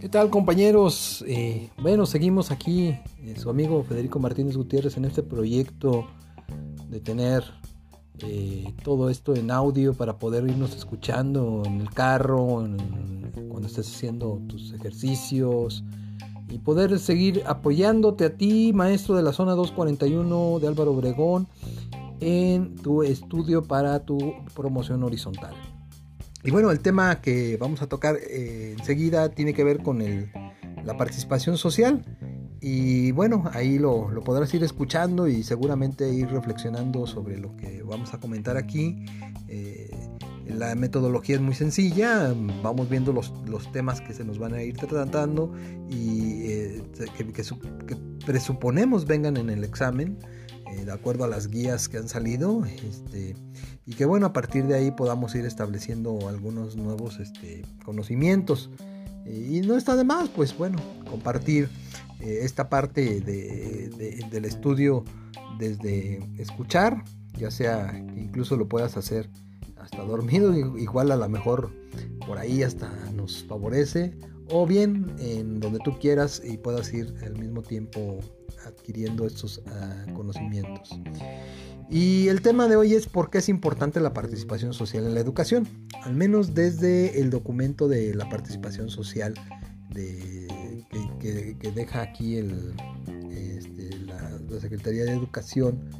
¿Qué tal compañeros? Eh, bueno, seguimos aquí, eh, su amigo Federico Martínez Gutiérrez, en este proyecto de tener eh, todo esto en audio para poder irnos escuchando en el carro, cuando estés haciendo tus ejercicios y poder seguir apoyándote a ti, maestro de la zona 241 de Álvaro Obregón, en tu estudio para tu promoción horizontal. Y bueno, el tema que vamos a tocar eh, enseguida tiene que ver con la participación social. Y bueno, ahí lo, podrás ir escuchando y seguramente ir reflexionando sobre lo que vamos a comentar aquí. Eh, la metodología es muy sencilla, vamos viendo los, temas que se nos van a ir tratando y eh, que, que, presuponemos vengan en el examen de acuerdo a las guías que han salido. Este, y que bueno, a partir de ahí podamos ir estableciendo algunos nuevos este, conocimientos. y no está de más, pues bueno, compartir eh, esta parte del estudio desde escuchar, ya sea que incluso lo puedas hacer hasta dormido, igual a lo mejor por ahí hasta nos favorece, o bien en donde tú quieras y puedas ir al mismo tiempo adquiriendo estos ah, conocimientos. Y el tema de hoy es por qué es importante la participación social en la educación, al menos desde el documento de la participación social que, deja aquí el, este, la, Secretaría de Educación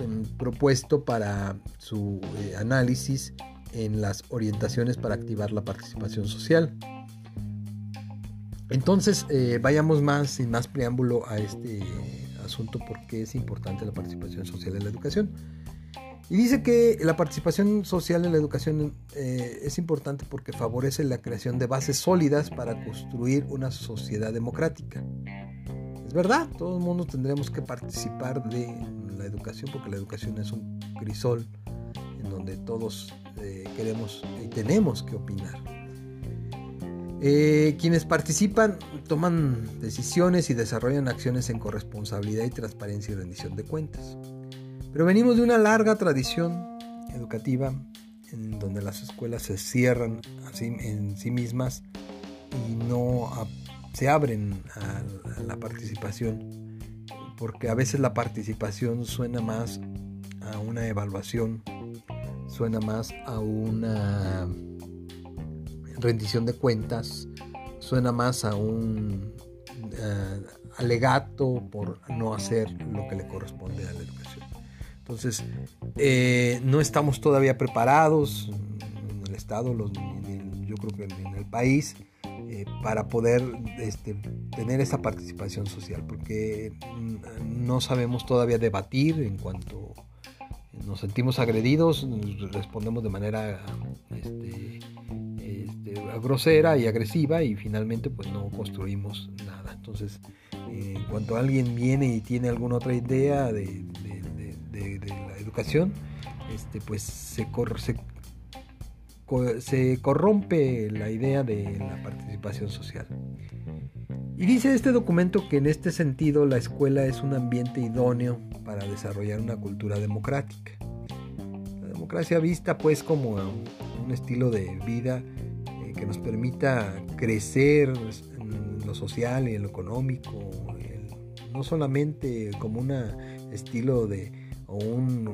em, propuesto para su eh, análisis en las orientaciones para activar la participación social. Entonces, eh, vayamos más, sin más preámbulo, a este asunto porque es importante la participación social en la educación. Y dice que la participación social en la educación eh, es importante porque favorece la creación de bases sólidas para construir una sociedad democrática. Es verdad, todo el mundo tendremos que participar de la educación porque la educación es un crisol en donde todos eh, queremos y tenemos que opinar. Eh, quienes participan toman decisiones y desarrollan acciones en corresponsabilidad y transparencia y rendición de cuentas. Pero venimos de una larga tradición educativa en donde las escuelas se cierran en sí mismas y no se abren a, la participación, porque a veces la participación suena más a una evaluación, suena más a una rendición de cuentas, suena más a un eh, alegato por no hacer lo que le corresponde a la educación. Entonces, eh, no estamos todavía preparados en el Estado, los, yo creo que en el país, eh, para poder este, tener esa participación social, porque no sabemos todavía debatir en cuanto nos sentimos agredidos, respondemos de manera este, grosera y agresiva y finalmente pues no construimos nada. Entonces, en cuanto alguien viene y tiene alguna otra idea de, la educación, este, pues se, se, corrompe la idea de la participación social. Y dice este documento que en este sentido la escuela es un ambiente idóneo para desarrollar una cultura democrática. La democracia vista pues como un estilo de vida que nos permita crecer en lo social y en lo económico, no solamente como un estilo de o un,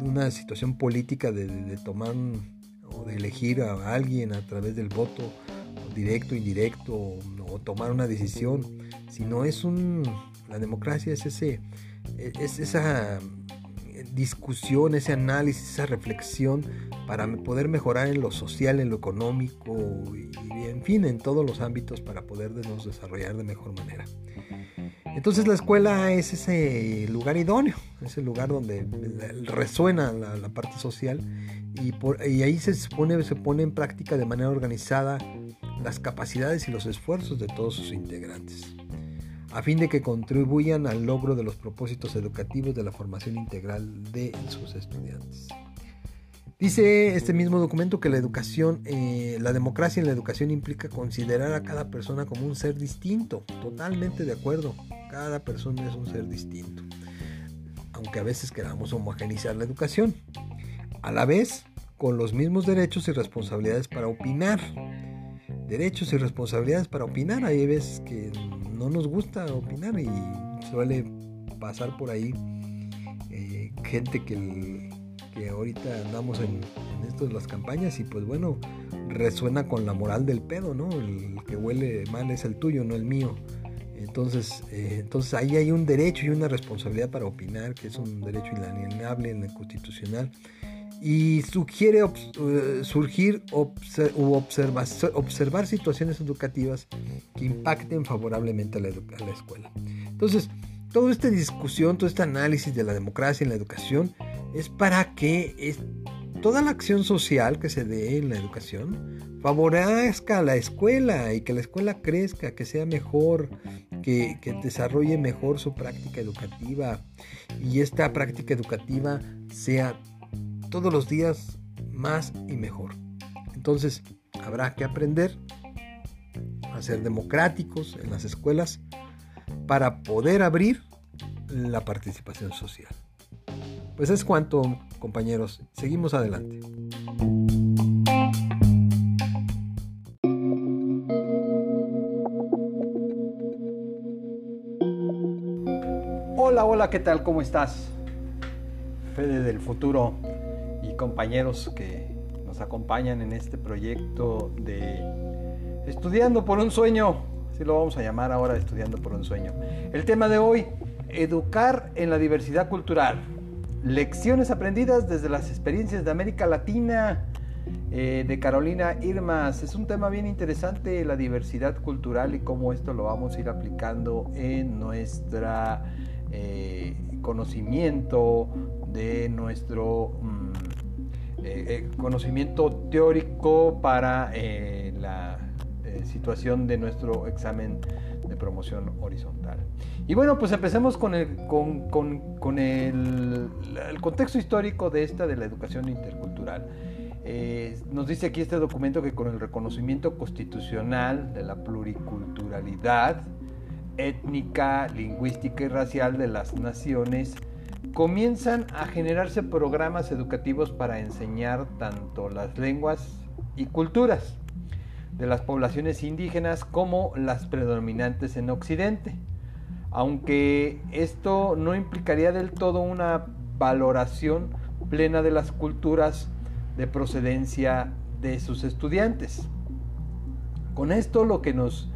una situación política de, tomar o de elegir a alguien a través del voto directo, indirecto o, tomar una decisión, sino es un la democracia es ese es esa discusión, ese análisis, esa reflexión para poder mejorar en lo social, en lo económico y, en fin, en todos los ámbitos para podernos desarrollar de mejor manera. Entonces la escuela es ese lugar idóneo, ese lugar donde resuena la, parte social y, y ahí se pone, se pone en práctica de manera organizada las capacidades y los esfuerzos de todos sus integrantes a fin de que contribuyan al logro de los propósitos educativos de la formación integral de sus estudiantes. Dice este mismo documento que la educación, eh, la democracia en la educación implica considerar a cada persona como un ser distinto, totalmente de acuerdo, cada persona es un ser distinto, aunque a veces queramos homogenizar la educación. a la vez con los mismos derechos y responsabilidades para opinar. Derechos y responsabilidades para opinar. Hay veces que no nos gusta opinar y suele pasar por ahí eh, gente que, que, ahorita andamos en, en las campañas y pues bueno, resuena con la moral del pedo, ¿no? El que huele mal es el tuyo, no el mío. Entonces, eh, entonces ahí hay un derecho y una responsabilidad para opinar, que es un derecho inalienable en el constitucional. Y sugiere eh, surgir observar situaciones educativas que impacten favorablemente a la, a la escuela. Entonces, toda esta discusión, todo este análisis de la democracia en la educación es para que toda la acción social que se dé en la educación favorezca a la escuela y que la escuela crezca, que sea mejor, que, desarrolle mejor su práctica educativa y esta práctica educativa sea todos los días más y mejor. Entonces habrá que aprender a ser democráticos en las escuelas para poder abrir la participación social. Pues es cuanto, compañeros. Seguimos adelante. Hola, hola, ¿qué tal? ¿Cómo estás? Fede del futuro compañeros que nos acompañan en este proyecto de Estudiando por un sueño, así lo vamos a llamar ahora Estudiando por un sueño. El tema de hoy, educar en la diversidad cultural. Lecciones aprendidas desde las experiencias de América Latina eh, de Carolina Irmas. Es un tema bien interesante, la diversidad cultural y cómo esto lo vamos a ir aplicando en nuestra eh, conocimiento, de nuestro mm, eh, conocimiento teórico para la situación de nuestro examen de promoción horizontal. Y bueno, pues empecemos con el, con, el, contexto histórico de esta de la educación intercultural. Eh, nos dice aquí este documento que con el reconocimiento constitucional de la pluriculturalidad étnica, lingüística y racial de las naciones, comienzan a generarse programas educativos para enseñar tanto las lenguas y culturas de las poblaciones indígenas como las predominantes en Occidente, aunque esto no implicaría del todo una valoración plena de las culturas de procedencia de sus estudiantes. Con esto lo que nos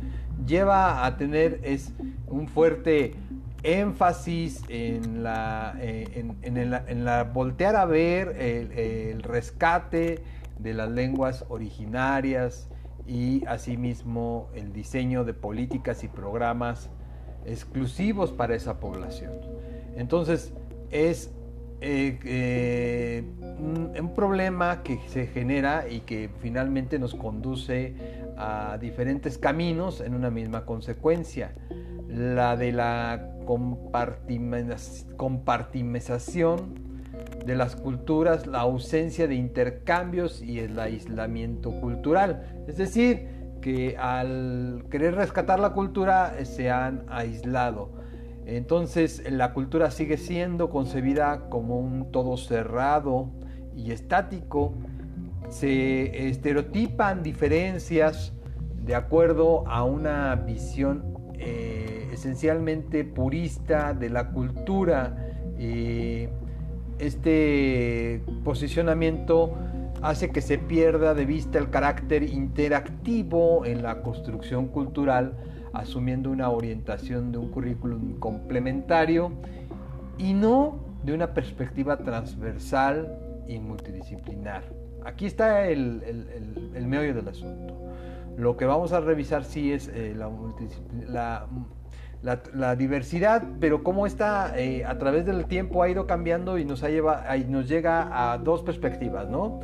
lleva a tener es un fuerte énfasis en la, eh, en, la voltear a ver el rescate de las lenguas originarias, y asimismo el diseño de políticas y programas exclusivos para esa población. Entonces es eh, eh, un, problema que se genera y que finalmente nos conduce a diferentes caminos en una misma consecuencia. La de la compartimización de las culturas, la ausencia de intercambios y el aislamiento cultural. Es decir, que al querer rescatar la cultura eh, se han aislado. Entonces la cultura sigue siendo concebida como un todo cerrado y estático. Se estereotipan diferencias de acuerdo a una visión eh, esencialmente purista de la cultura. Este posicionamiento hace que se pierda de vista el carácter interactivo en la construcción cultural, asumiendo una orientación de un currículum complementario y no de una perspectiva transversal y multidisciplinar. Aquí está el, meollo del asunto. Lo que vamos a revisar sí es eh, la, la la, diversidad, pero cómo está eh, a través del tiempo ha ido cambiando y nos, ha lleva, nos llega a dos perspectivas, ¿no?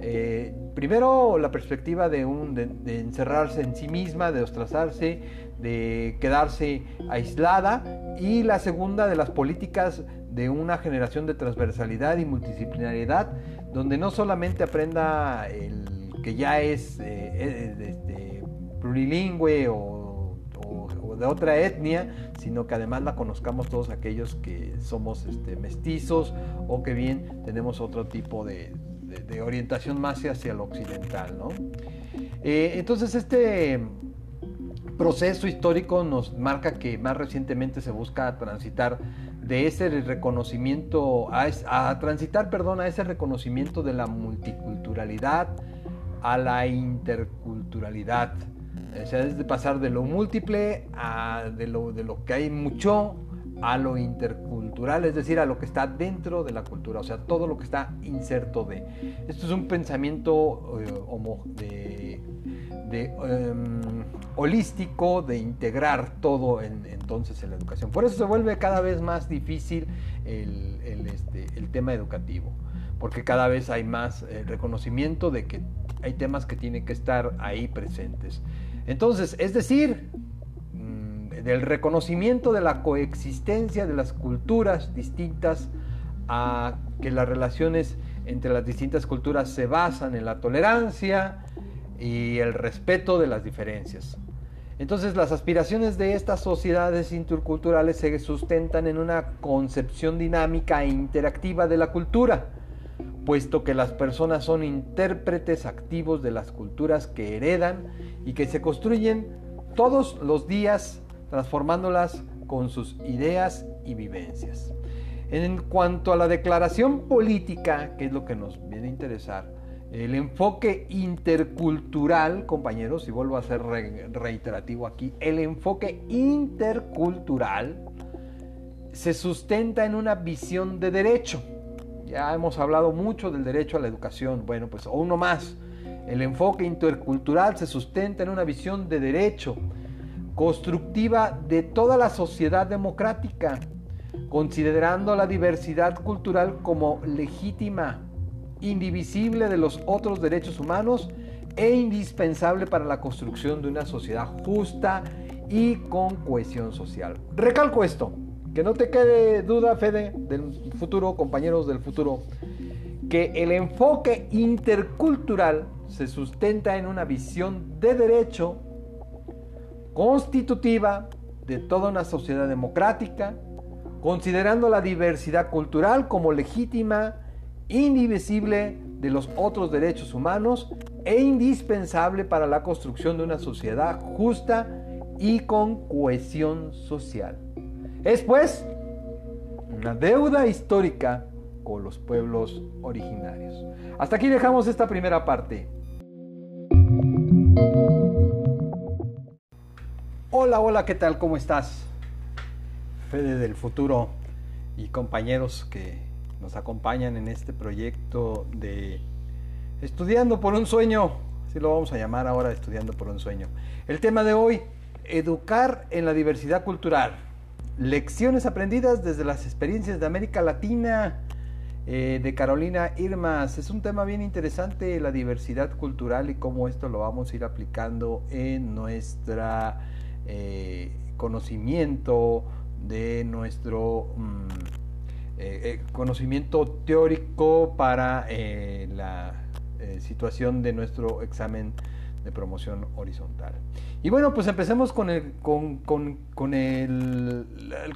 Eh, primero, la perspectiva de, un, de, encerrarse en sí misma, de ostrazarse, de quedarse aislada, y la segunda, de las políticas de una generación de transversalidad y multidisciplinariedad, donde no solamente aprenda el que ya es eh, este, plurilingüe o de otra etnia, sino que además la conozcamos todos aquellos que somos este, mestizos o que bien tenemos otro tipo de, orientación más hacia lo occidental. ¿no? Eh, entonces este proceso histórico nos marca que más recientemente se busca transitar de ese reconocimiento, a, transitar, perdón, a ese reconocimiento de la multiculturalidad a la interculturalidad. O sea, es de pasar de lo múltiple a de lo, de lo que hay mucho a lo intercultural, es decir, a lo que está dentro de la cultura, o sea, todo lo que está inserto de. Esto es un pensamiento eh, de, em, holístico, de integrar todo en, entonces en la educación. Por eso se vuelve cada vez más difícil el, este, tema educativo, porque cada vez hay más eh, reconocimiento de que hay temas que tienen que estar ahí presentes. Entonces, es decir, del reconocimiento de la coexistencia de las culturas distintas, a que las relaciones entre las distintas culturas se basan en la tolerancia y el respeto de las diferencias. Entonces las aspiraciones de estas sociedades interculturales se sustentan en una concepción dinámica e interactiva de la cultura, puesto que las personas son intérpretes activos de las culturas que heredan y que se construyen todos los días transformándolas con sus ideas y vivencias. En cuanto a la declaración política, que es lo que nos viene a interesar, el enfoque intercultural, compañeros, y vuelvo a ser reiterativo aquí, el enfoque intercultural se sustenta en una visión de derecho. Ya hemos hablado mucho del derecho a la educación. Bueno, pues uno más. El enfoque intercultural se sustenta en una visión de derecho constructiva de toda la sociedad democrática, considerando la diversidad cultural como legítima, indivisible de los otros derechos humanos e indispensable para la construcción de una sociedad justa y con cohesión social. Recalco esto, que no te quede duda, Fede, del futuro, compañeros del futuro, que el enfoque intercultural se sustenta en una visión de derecho constitutiva de toda una sociedad democrática, considerando la diversidad cultural como legítima, indivisible de los otros derechos humanos e indispensable para la construcción de una sociedad justa y con cohesión social. Es pues una deuda histórica con los pueblos originarios. Hasta aquí dejamos esta primera parte. Hola, hola, ¿qué tal? ¿Cómo estás? Fede del futuro y compañeros que nos acompañan en este proyecto de Estudiando por un sueño, así lo vamos a llamar ahora Estudiando por un sueño. El tema de hoy, educar en la diversidad cultural. Lecciones aprendidas desde las experiencias de América Latina eh, de Carolina Irmas. Es un tema bien interesante, la diversidad cultural y cómo esto lo vamos a ir aplicando en nuestra eh, conocimiento, de nuestro mm, eh, conocimiento teórico para la situación de nuestro examen de promoción horizontal. Y bueno, pues empecemos con el, con, el,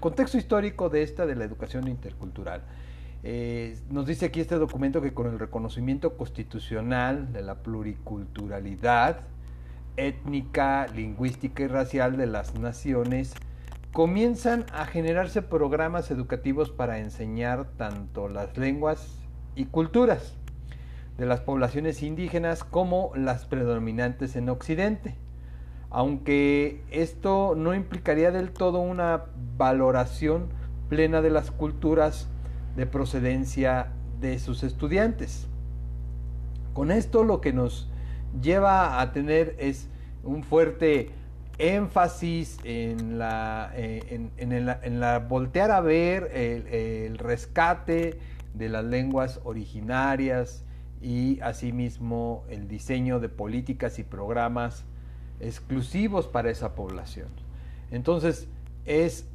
contexto histórico de esta de la educación intercultural. nos dice aquí este documento que con el reconocimiento constitucional de la pluriculturalidad, étnica, lingüística y racial de las naciones, comienzan a generarse programas educativos para enseñar tanto las lenguas y culturas de las poblaciones indígenas como las predominantes en Occidente, aunque esto no implicaría del todo una valoración plena de las culturas de procedencia de sus estudiantes. Con esto lo que nos lleva a tener es un fuerte énfasis en la, eh, en, la, voltear a ver el, rescate de las lenguas originarias y asimismo el diseño de políticas y programas exclusivos para esa población. Entonces es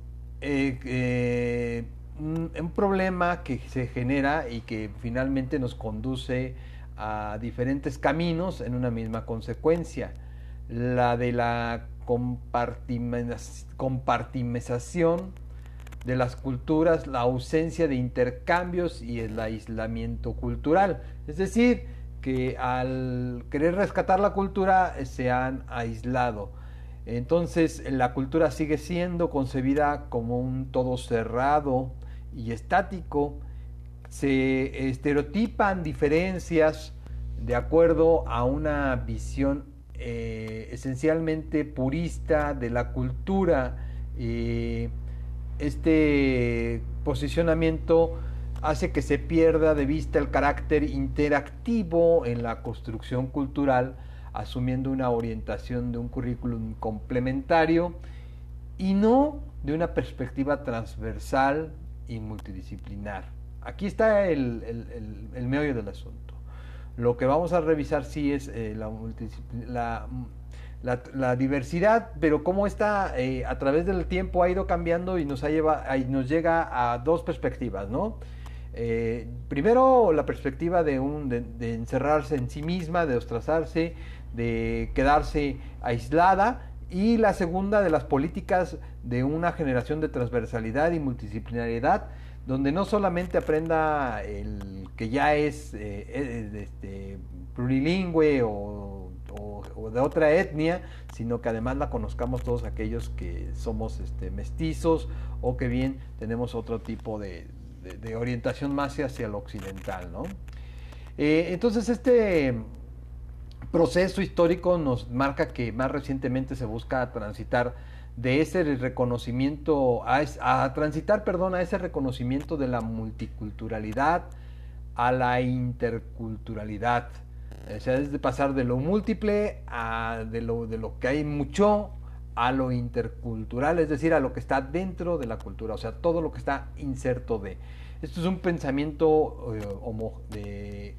eh, eh, un problema que se genera y que finalmente nos conduce a diferentes caminos en una misma consecuencia. La de la compartimización de las culturas la ausencia de intercambios y el aislamiento cultural. Es decir, que al querer rescatar la cultura eh, se han aislado. Entonces la cultura sigue siendo concebida como un todo cerrado y estático. Se estereotipan diferencias de acuerdo a una visión eh, esencialmente purista de la cultura. Eh, este posicionamiento hace que se pierda de vista el carácter interactivo en la construcción cultural, asumiendo una orientación de un currículum complementario y no de una perspectiva transversal y multidisciplinar. Aquí está el, meollo del asunto. Lo que vamos a revisar sí es eh, la, la la, diversidad, pero cómo está eh, a través del tiempo ha ido cambiando y nos, ha lleva, nos llega a dos perspectivas, ¿no? Eh, primero, la perspectiva de, un, de, encerrarse en sí misma, de ostrazarse, de quedarse aislada, y la segunda de las políticas de una generación de transversalidad y multidisciplinariedad, donde no solamente aprenda el que ya es eh, este, plurilingüe o o, de otra etnia, sino que además la conozcamos todos aquellos que somos este, mestizos o que bien tenemos otro tipo de, orientación más hacia lo occidental. ¿no? Eh, entonces este proceso histórico nos marca que más recientemente se busca transitar de ese reconocimiento, a, a, transitar, perdón, a ese reconocimiento de la multiculturalidad a la interculturalidad. O sea, es de pasar de lo múltiple a de lo, de lo que hay mucho a lo intercultural, es decir, a lo que está dentro de la cultura, o sea, todo lo que está inserto de. Esto es un pensamiento eh,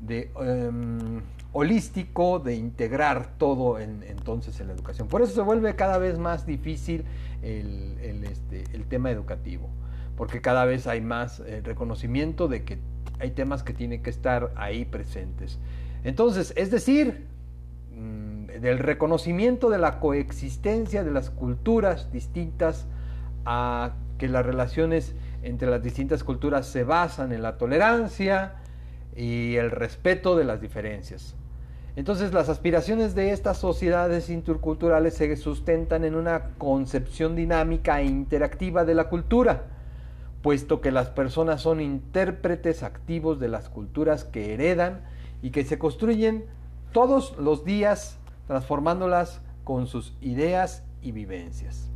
de, em, holístico, de integrar todo en, entonces en la educación. Por eso se vuelve cada vez más difícil el, el, este, el tema educativo, porque cada vez hay más eh, reconocimiento de que hay temas que tienen que estar ahí presentes. Entonces, es decir, mm, del reconocimiento de la coexistencia de las culturas distintas a que las relaciones entre las distintas culturas se basan en la tolerancia y el respeto de las diferencias. Entonces las aspiraciones de estas sociedades interculturales se sustentan en una concepción dinámica e interactiva de la cultura, puesto que las personas son intérpretes activos de las culturas que heredan y que se construyen todos los días transformándolas con sus ideas y vivencias.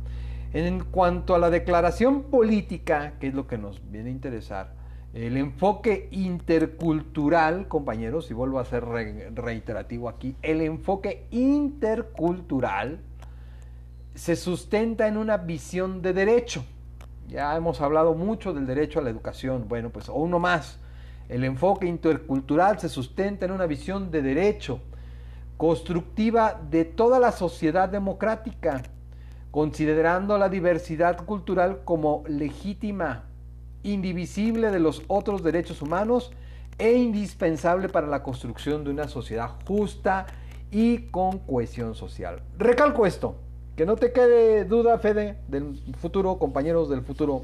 En cuanto a la declaración política, que es lo que nos viene a interesar, el enfoque intercultural, compañeros, y vuelvo a ser reiterativo aquí, el enfoque intercultural se sustenta en una visión de derecho. Ya hemos hablado mucho del derecho a la educación, bueno, pues uno más, el enfoque intercultural se sustenta en una visión de derecho, constructiva de toda la sociedad democrática, considerando la diversidad cultural como legítima, indivisible de los otros derechos humanos e indispensable para la construcción de una sociedad justa y con cohesión social. Recalco esto, que no te quede duda, Fede, del futuro, compañeros del futuro,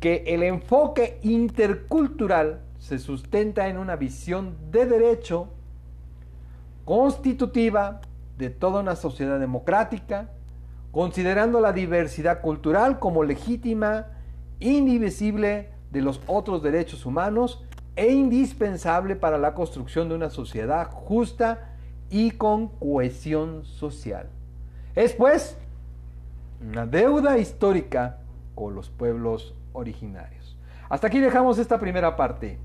que el enfoque intercultural se sustenta en una visión de derecho constitutiva de toda una sociedad democrática, considerando la diversidad cultural como legítima, indivisible de los otros derechos humanos e indispensable para la construcción de una sociedad justa y con cohesión social. Es pues una deuda histórica con los pueblos originarios. Hasta aquí dejamos esta primera parte.